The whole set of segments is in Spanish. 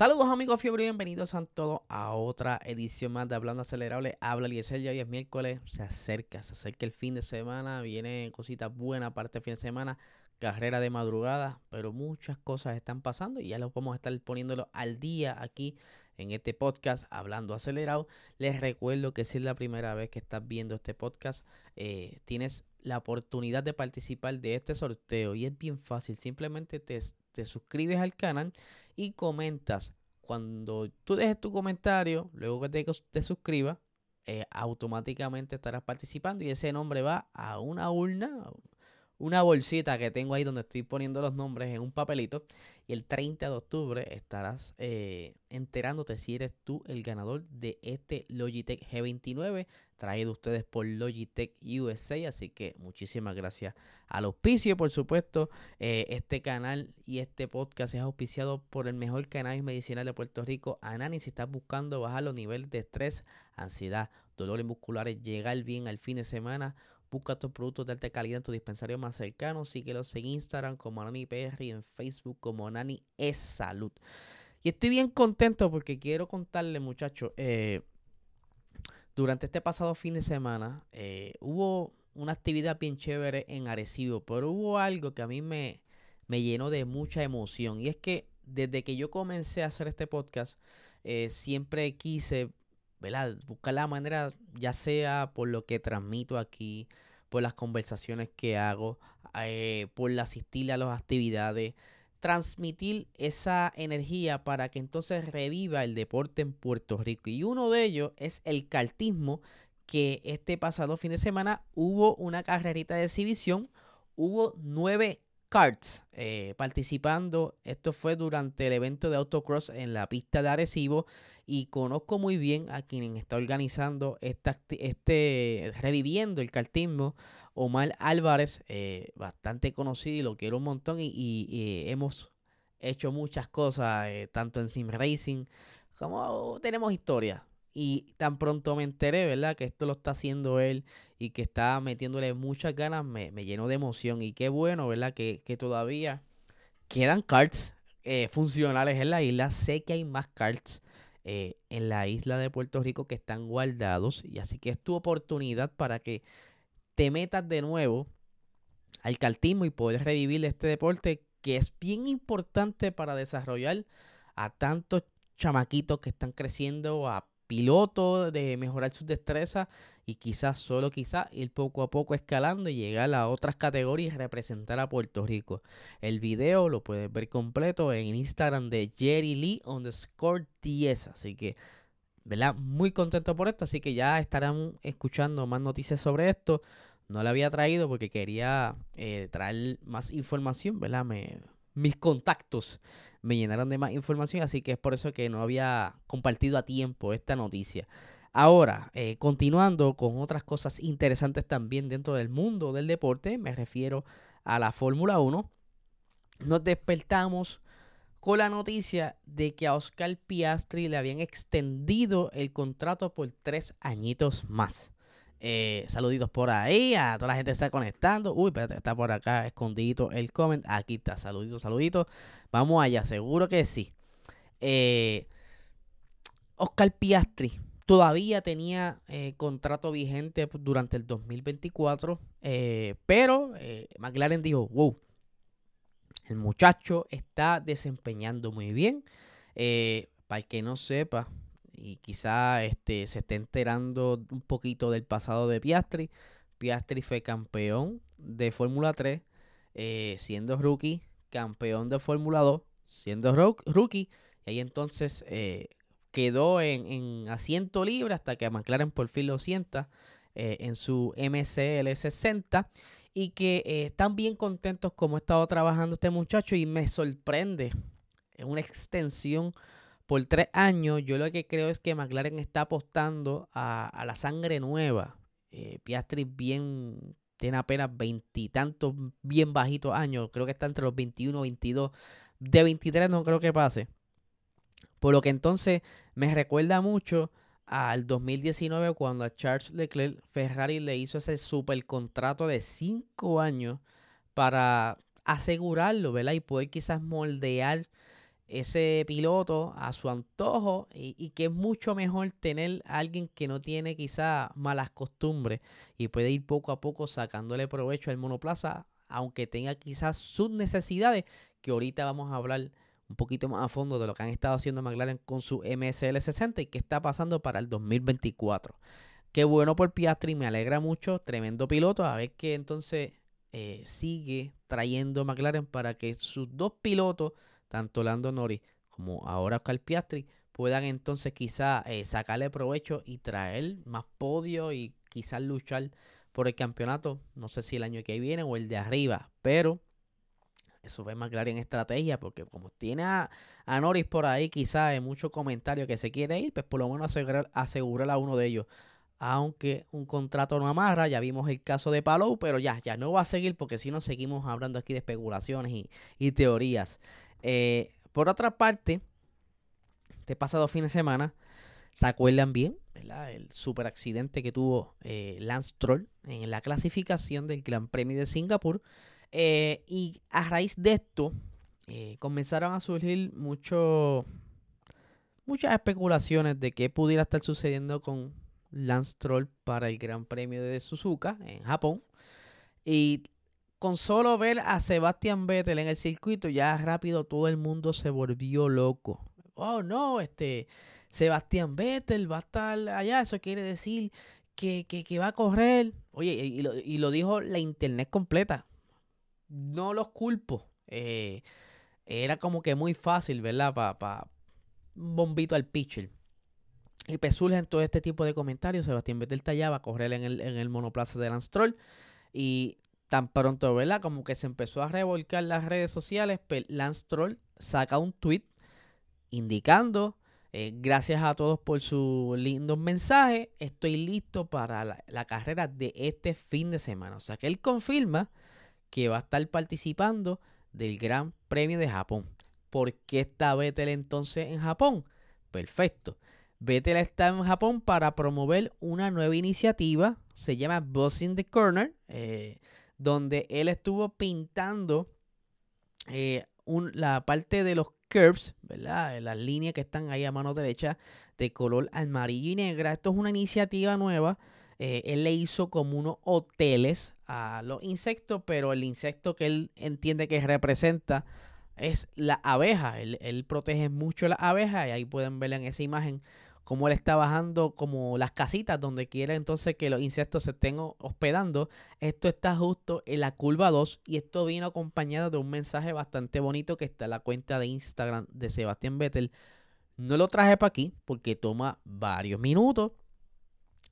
Saludos amigos fiebre bienvenidos a todos a otra edición más de Hablando Acelerable. Habla Eliezer, ya hoy es miércoles, se acerca, se acerca el fin de semana, viene cositas buenas parte del fin de semana, carrera de madrugada, pero muchas cosas están pasando y ya los vamos a estar poniéndolo al día aquí en este podcast Hablando Acelerado. Les recuerdo que si es la primera vez que estás viendo este podcast, eh, tienes la oportunidad de participar de este sorteo y es bien fácil, simplemente te, te suscribes al canal y comentas. Cuando tú dejes tu comentario, luego que te, suscribas, eh, automáticamente estarás participando y ese nombre va a una urna, una bolsita que tengo ahí donde estoy poniendo los nombres en un papelito. Y el 30 de octubre estarás eh, enterándote si eres tú el ganador de este Logitech G29 traído ustedes por Logitech USA. Así que muchísimas gracias al auspicio. Por supuesto, eh, este canal y este podcast es auspiciado por el mejor canal medicinal de Puerto Rico, Anani. Si estás buscando bajar los niveles de estrés, ansiedad, dolores musculares, llegar bien al fin de semana Busca tus productos de alta calidad en tu dispensario más cercano. Síguelos en Instagram como Nani PR y en Facebook como Nani es Salud. Y estoy bien contento porque quiero contarle, muchachos, eh, durante este pasado fin de semana eh, hubo una actividad bien chévere en Arecibo, pero hubo algo que a mí me, me llenó de mucha emoción. Y es que desde que yo comencé a hacer este podcast, eh, siempre quise ¿verdad? Buscar la manera, ya sea por lo que transmito aquí, por las conversaciones que hago, eh, por asistir a las actividades, transmitir esa energía para que entonces reviva el deporte en Puerto Rico. Y uno de ellos es el cartismo, que este pasado fin de semana hubo una carrerita de exhibición, hubo nueve karts eh, participando. Esto fue durante el evento de autocross en la pista de Arecibo y conozco muy bien a quien está organizando esta, este, reviviendo el cartismo, Omar Álvarez, eh, bastante conocido y lo quiero un montón y, hemos hecho muchas cosas, eh, tanto en Sim Racing como tenemos historia. Y tan pronto me enteré, ¿verdad? Que esto lo está haciendo él y que está metiéndole muchas ganas, me, me llenó de emoción. Y qué bueno, ¿verdad? Que, que todavía quedan carts eh, funcionales en la isla. Sé que hay más carts eh, en la isla de Puerto Rico que están guardados. Y así que es tu oportunidad para que te metas de nuevo al cartismo y poder revivir este deporte que es bien importante para desarrollar a tantos chamaquitos que están creciendo, a pilotos, de mejorar sus destrezas y quizás, solo quizás, ir poco a poco escalando y llegar a otras categorías y representar a Puerto Rico. El video lo puedes ver completo en Instagram de Jerry Lee underscore 10. Así que, ¿verdad? Muy contento por esto. Así que ya estarán escuchando más noticias sobre esto. No la había traído porque quería eh, traer más información, ¿verdad? Mis contactos me llenaron de más información, así que es por eso que no había compartido a tiempo esta noticia. Ahora, eh, continuando con otras cosas interesantes también dentro del mundo del deporte, me refiero a la Fórmula 1, nos despertamos con la noticia de que a Oscar Piastri le habían extendido el contrato por tres añitos más. Eh, saluditos por ahí, a toda la gente que está conectando. Uy, espérate, está por acá escondido el comment. Aquí está, saluditos, saluditos. Vamos allá, seguro que sí. Eh, Oscar Piastri Todavía tenía eh, contrato vigente durante el 2024, eh, pero McLaren dijo, wow, el muchacho está desempeñando muy bien. para el que no sepa, y quizá este, se esté enterando un poquito del pasado de Piastri, Piastri fue campeón de Fórmula 3, siendo rookie, campeón de Fórmula 2, siendo rookie, y ahí entonces quedó en, asiento libre hasta que McLaren por fin lo sienta. en su MCL 60 y que están bien contentos como ha estado trabajando este muchacho y me sorprende. En una extensión por tres años. Yo lo que creo es que McLaren está apostando a, la sangre nueva. Piastri bien tiene apenas veintitantos bien bajitos años, creo que está entre los 21 y 22, de 23 no creo que pase. Por lo que entonces me recuerda mucho al 2019 cuando a Charles Leclerc Ferrari le hizo ese super contrato de 5 años para asegurarlo, ¿verdad? Y poder quizás moldear ese piloto a su antojo y, que es mucho mejor tener a alguien que no tiene quizá malas costumbres y puede ir poco a poco sacándole provecho al monoplaza, aunque tenga quizás sus necesidades, que ahorita vamos a hablar un poquito más a fondo de lo que han estado haciendo McLaren con su MSL 60 y qué está pasando para el 2024. Qué bueno por Piastri, me alegra mucho, tremendo piloto, a ver qué entonces eh, sigue trayendo McLaren para que sus dos pilotos tanto Lando Norris como ahora Oscar Piastri puedan entonces quizá eh, sacarle provecho y traer más podio y quizás luchar por el campeonato, no sé si el año que viene o el de arriba, pero eso fue más claro en estrategia, porque como tiene a, Norris por ahí, quizás hay muchos comentarios que se quiere ir, pues por lo menos asegurar, asegurar a uno de ellos. Aunque un contrato no amarra, ya vimos el caso de Palou, pero ya, ya no va a seguir porque si no seguimos hablando aquí de especulaciones y teorías. Eh, por otra parte, este pasado fin de semana, ¿se acuerdan bien? El super accidente que tuvo eh, Lance Troll en la clasificación del Gran Premio de Singapur. Eh, y a raíz de esto, comenzaron a surgir mucho, muchas especulaciones de qué pudiera estar sucediendo con Lance Troll para el Gran Premio de Suzuka en Japón. Y con solo ver a Sebastián Vettel en el circuito, ya rápido todo el mundo se volvió loco. Oh, no, este, Sebastián Vettel va a estar allá, eso quiere decir que, va a correr. Oye, y lo, dijo la internet completa. No los culpo. Eh, era como que muy fácil, ¿verdad? Para un bombito al pitcher. Y pues surgen todo este tipo de comentarios. Sebastián Vettel va a correr en el, en el monoplaza de Lance Troll. Y tan pronto, ¿verdad? Como que se empezó a revolcar las redes sociales, pues Lance Troll saca un tweet indicando, eh, gracias a todos por su lindo mensaje, estoy listo para la, la, carrera de este fin de semana. O sea que él confirma que va a estar participando del Gran Premio de Japón. ¿Por qué está Vettel entonces en Japón? Perfecto. Vettel está en Japón para promover una nueva iniciativa, se llama Boss in the Corner. Eh, donde él estuvo pintando eh, la parte de los curves, ¿verdad? Las líneas que están ahí a mano derecha de color amarillo y negra. Esto es una iniciativa nueva. Eh, él le hizo como unos hoteles a los insectos, pero el insecto que él entiende que representa es la abeja. Él, protege mucho las abejas y ahí pueden ver en esa imagen cómo él está bajando como las casitas donde quiere entonces que los insectos se estén hospedando. Esto está justo en la curva 2 y esto vino acompañado de un mensaje bastante bonito que está en la cuenta de Instagram de Sebastián Vettel. No lo traje para aquí porque toma varios minutos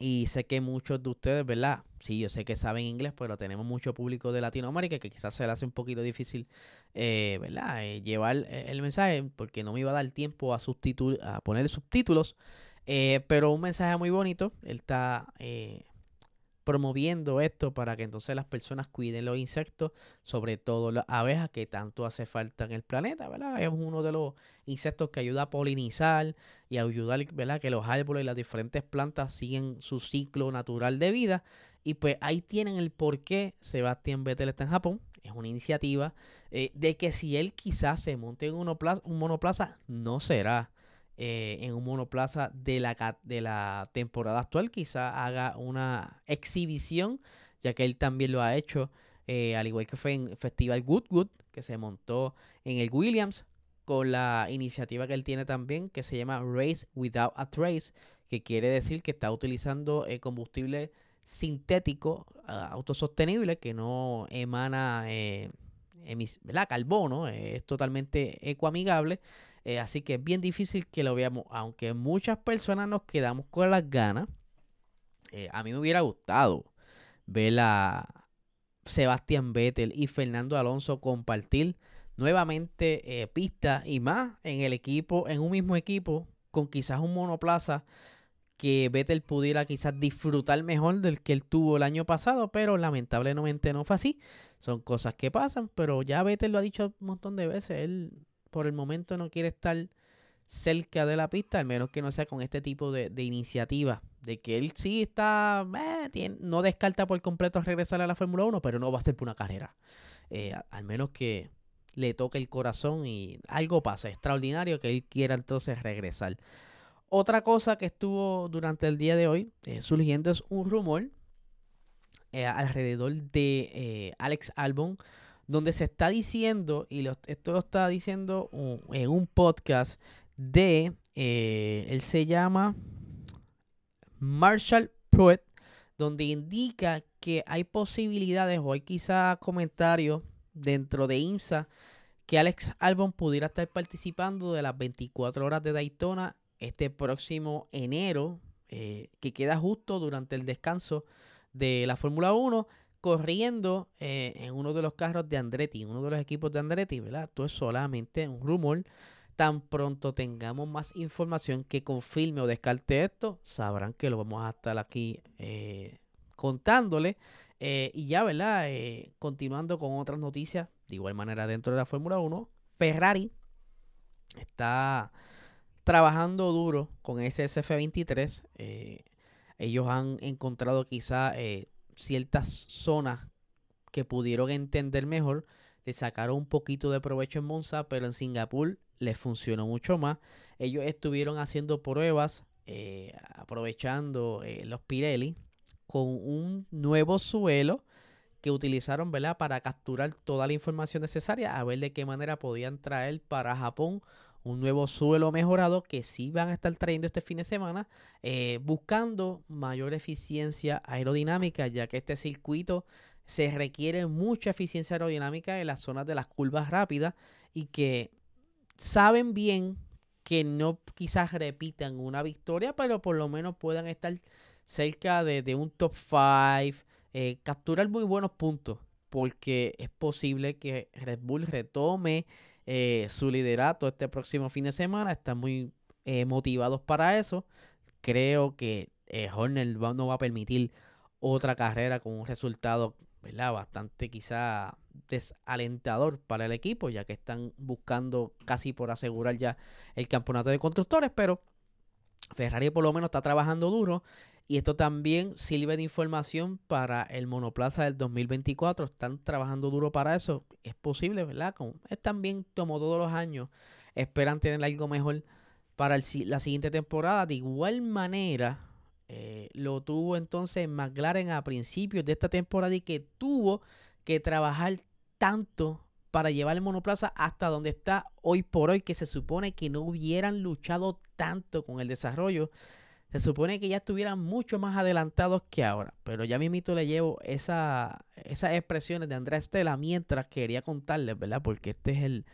y sé que muchos de ustedes, ¿verdad? Sí, yo sé que saben inglés, pero tenemos mucho público de Latinoamérica que quizás se le hace un poquito difícil, eh, ¿verdad? Eh, llevar eh, el mensaje porque no me iba a dar tiempo a, a poner subtítulos. pero un mensaje muy bonito. Él está promoviendo esto para que entonces las personas cuiden los insectos, sobre todo las abejas que tanto hace falta en el planeta, ¿verdad? Es uno de los insectos que ayuda a polinizar y ayudar, ¿verdad? Que los árboles y las diferentes plantas siguen su ciclo natural de vida. Y pues ahí tienen el por qué Sebastián Vettel está en Japón. Es una iniciativa eh, de que si él quizás se monte en un monoplaza, no será eh, en un monoplaza de la, de la temporada actual. Quizá haga una exhibición, ya que él también lo ha hecho, eh, al igual que fue en Festival Goodwood, que se montó en el Williams, con la iniciativa que él tiene también, que se llama Race Without a Trace, que quiere decir que está utilizando eh, combustible sintético, autosostenible, que no emana carbono, es totalmente ecoamigable eh, así que es bien difícil que lo veamos, aunque muchas personas nos quedamos con las ganas. Eh, a mí me hubiera gustado ver a Sebastián Vettel y Fernando Alonso compartir nuevamente eh, pista y más en el equipo, en un mismo equipo, con quizás un monoplaza que Vettel pudiera quizás disfrutar mejor del que él tuvo el año pasado, pero lamentablemente no fue así. Son cosas que pasan, pero ya Vettel lo ha dicho un montón de veces, él por el momento no quiere estar cerca de la pista, al menos que no sea con este tipo de, iniciativa, de que él sí está, eh, no descarta por completo regresar a la Fórmula 1, pero no va a ser por una carrera. Eh, al menos que le toque el corazón y algo pasa extraordinario que él quiera entonces regresar. Otra cosa que estuvo durante el día de hoy eh, surgiendo es un rumor eh, alrededor de Alex Albon, donde se está diciendo, y esto lo está diciendo en un podcast de, él se llama Marshall Pruitt, donde indica que hay posibilidades o hay quizá comentarios dentro de IMSA que Alex Albon pudiera estar participando de las 24 horas de Daytona este próximo enero, eh, que queda justo durante el descanso de la Fórmula 1, corriendo eh, en uno de los carros de Andretti, en uno de los equipos de Andretti, ¿verdad? Esto es solamente un rumor. Tan pronto tengamos más información que confirme o descarte esto, sabrán que lo vamos a estar aquí eh, contándole. y ya, ¿verdad? continuando con otras noticias, de igual manera dentro de la Fórmula 1, Ferrari está trabajando duro con ese SF23. Eh, ellos han encontrado quizá eh, ciertas zonas que pudieron entender mejor. Le sacaron un poquito de provecho en Monza, pero en Singapur les funcionó mucho más. Ellos estuvieron haciendo pruebas, eh, aprovechando los Pirelli, con un nuevo suelo que utilizaron ¿verdad? para capturar toda la información necesaria, a ver de qué manera podían traer para Japón un nuevo suelo mejorado que sí van a estar trayendo este fin de semana, eh, buscando mayor eficiencia aerodinámica, ya que este circuito se requiere mucha eficiencia aerodinámica en las zonas de las curvas rápidas y que saben bien que no quizás repitan una victoria, pero por lo menos puedan estar cerca de, un top 5, eh, capturar muy buenos puntos, porque es posible que Red Bull retome eh, su liderato este próximo fin de semana. Están muy eh, motivados para eso. Creo que eh, Horner no va a permitir otra carrera con un resultado ¿verdad? bastante quizá desalentador para el equipo, ya que están buscando casi por asegurar ya el campeonato de constructores, pero Ferrari por lo menos está trabajando duro y esto también sirve de información para el monoplaza del 2024. Están trabajando duro para eso. Es posible, ¿verdad? Como es también como todos los años. Esperan tener algo mejor para la siguiente temporada. De igual manera, eh, lo tuvo entonces McLaren a principios de esta temporada y que tuvo que trabajar tanto para llevar el monoplaza hasta donde está hoy por hoy, que se supone que no hubieran luchado tanto con el desarrollo se supone que ya estuvieran mucho más adelantados que ahora. Pero ya mismito le llevo esa, esas expresiones de Andrés Estela mientras quería contarles, ¿verdad? Porque este es el,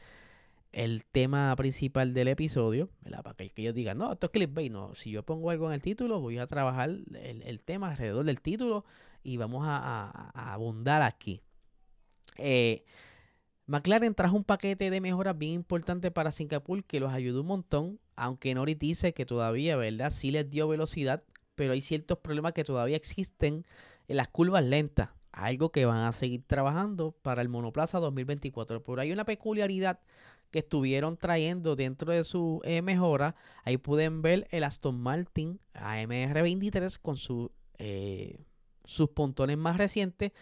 el tema principal del episodio, ¿verdad? Para que, ellos digan, no, esto es clickbait. No, si yo pongo algo en el título, voy a trabajar el, tema alrededor del título y vamos a, abundar aquí. Eh, McLaren trajo un paquete de mejoras bien importante para Singapur que los ayudó un montón, aunque Norris dice que todavía, ¿verdad? Sí les dio velocidad, pero hay ciertos problemas que todavía existen en las curvas lentas, algo que van a seguir trabajando para el monoplaza 2024. Pero hay una peculiaridad que estuvieron trayendo dentro de su eh, mejora. Ahí pueden ver el Aston Martin AMR23 con eh, sus pontones más recientes,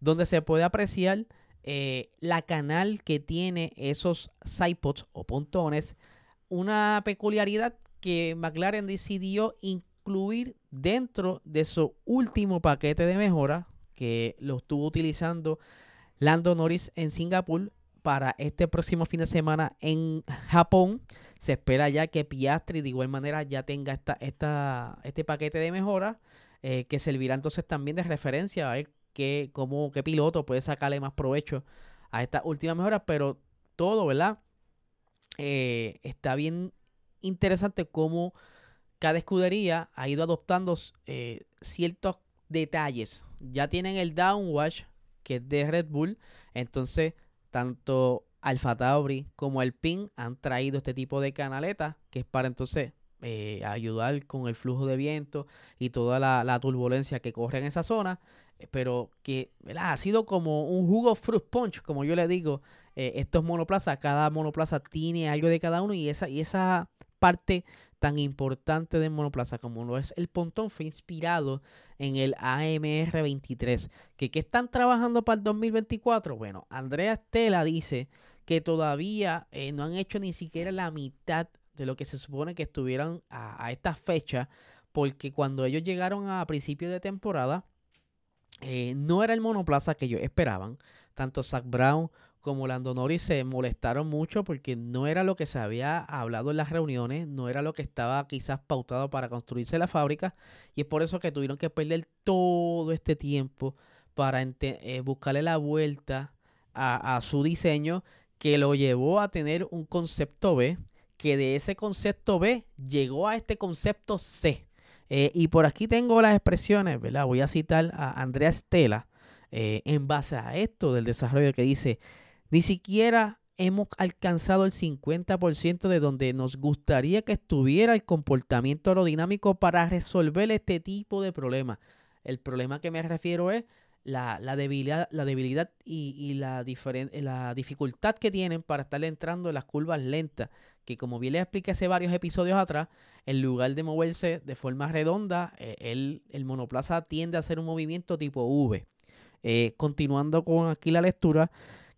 donde se puede apreciar eh, la canal que tiene esos sidepods o pontones, una peculiaridad que McLaren decidió incluir dentro de su último paquete de mejora que lo estuvo utilizando Lando Norris en Singapur para este próximo fin de semana en Japón. Se espera ya que Piastri de igual manera ya tenga esta, esta, este paquete de mejora eh, que servirá entonces también de referencia a ver qué, cómo, qué piloto puede sacarle más provecho a estas últimas mejoras, pero todo, ¿verdad? Eh, está bien interesante cómo cada escudería ha ido adoptando eh, ciertos detalles. Ya tienen el downwash, que es de Red Bull. Entonces, tanto Alfa Tauri como el PIN han traído este tipo de canaletas, que es para entonces eh, ayudar con el flujo de viento y toda la, turbulencia que corre en esa zona. Pero que ha sido como un jugo fruit punch, como yo le digo. Estos monoplazas, cada monoplaza tiene algo de cada uno y esa, y esa parte tan importante de monoplaza como lo es el pontón fue inspirado en el AMR 23. ¿Que, ¿Qué están trabajando para el 2024? Bueno, Andrea Estela dice que todavía eh, no han hecho ni siquiera la mitad de lo que se supone que estuvieran a, esta fecha, porque cuando ellos llegaron a principio de temporada, eh, no era el monoplaza que ellos esperaban. Tanto Zach Brown como Lando Norris se molestaron mucho porque no era lo que se había hablado en las reuniones, no era lo que estaba quizás pautado para construirse la fábrica y es por eso que tuvieron que perder todo este tiempo para eh, buscarle la vuelta a, su diseño que lo llevó a tener un concepto B, que de ese concepto B llegó a este concepto C. Eh, y por aquí tengo las expresiones, ¿verdad? Voy a citar a Andrea Stella eh, en base a esto del desarrollo que dice, ni siquiera hemos alcanzado el 50% de donde nos gustaría que estuviera el comportamiento aerodinámico para resolver este tipo de problemas. El problema que me refiero es la, debilidad, la debilidad y, la, dificultad que tienen para estar entrando en las curvas lentas. Que como bien les expliqué hace varios episodios atrás, en lugar de moverse de forma redonda, eh, el, el monoplaza tiende a hacer un movimiento tipo V. Eh, continuando con aquí la lectura,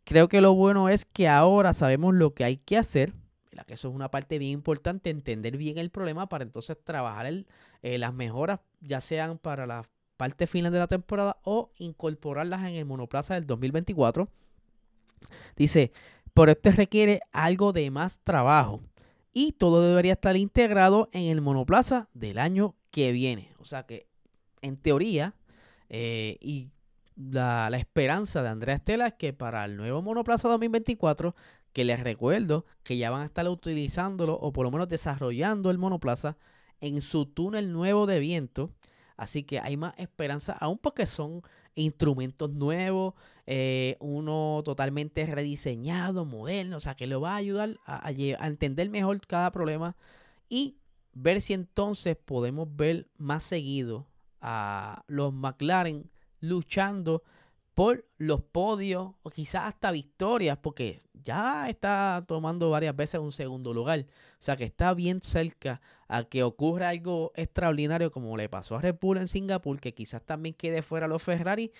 Creo que lo bueno es que ahora sabemos lo que hay que hacer, que eso es una parte bien importante, entender bien el problema para entonces trabajar eh, las mejoras, ya sean para la parte final de la temporada o incorporarlas en el monoplaza del 2024. Dice, por esto requiere algo de más trabajo y todo debería estar integrado en el monoplaza del año que viene. O sea que, en teoría, eh, y la, esperanza de Andrea Estela es que para el nuevo monoplaza 2024, que les recuerdo que ya van a estar utilizándolo o por lo menos desarrollando el monoplaza en su túnel nuevo de viento. Así que hay más esperanza, aún porque son instrumentos nuevos, eh, uno totalmente rediseñado, moderno, o sea que le va a ayudar a entender mejor cada problema y ver si entonces podemos ver más seguido a los McLaren luchando por los podios o quizás hasta victorias, porque ya está tomando varias veces un segundo lugar. O sea que está bien cerca a que ocurra algo extraordinario como le pasó a Red Bull en Singapur, que quizás también quede fuera los Ferrari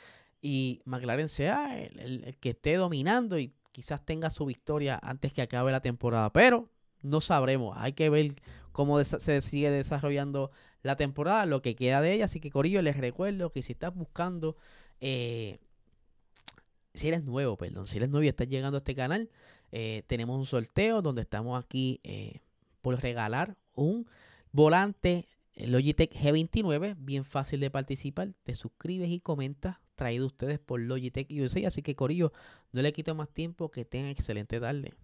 y McLaren sea el, que esté dominando y quizás tenga su victoria antes que acabe la temporada. Pero no sabremos, hay que ver cómo se sigue desarrollando la temporada, lo que queda de ella. Así que, Corillo, les recuerdo que si estás buscando, eh, si eres nuevo, perdón, si eres nuevo y estás llegando a este canal, eh, tenemos un sorteo donde estamos aquí eh, por regalar un volante Logitech G29, bien fácil de participar. Te suscribes y comentas, traído ustedes por Logitech USA. Así que, Corillo, no le quito más tiempo, que tengan excelente tarde.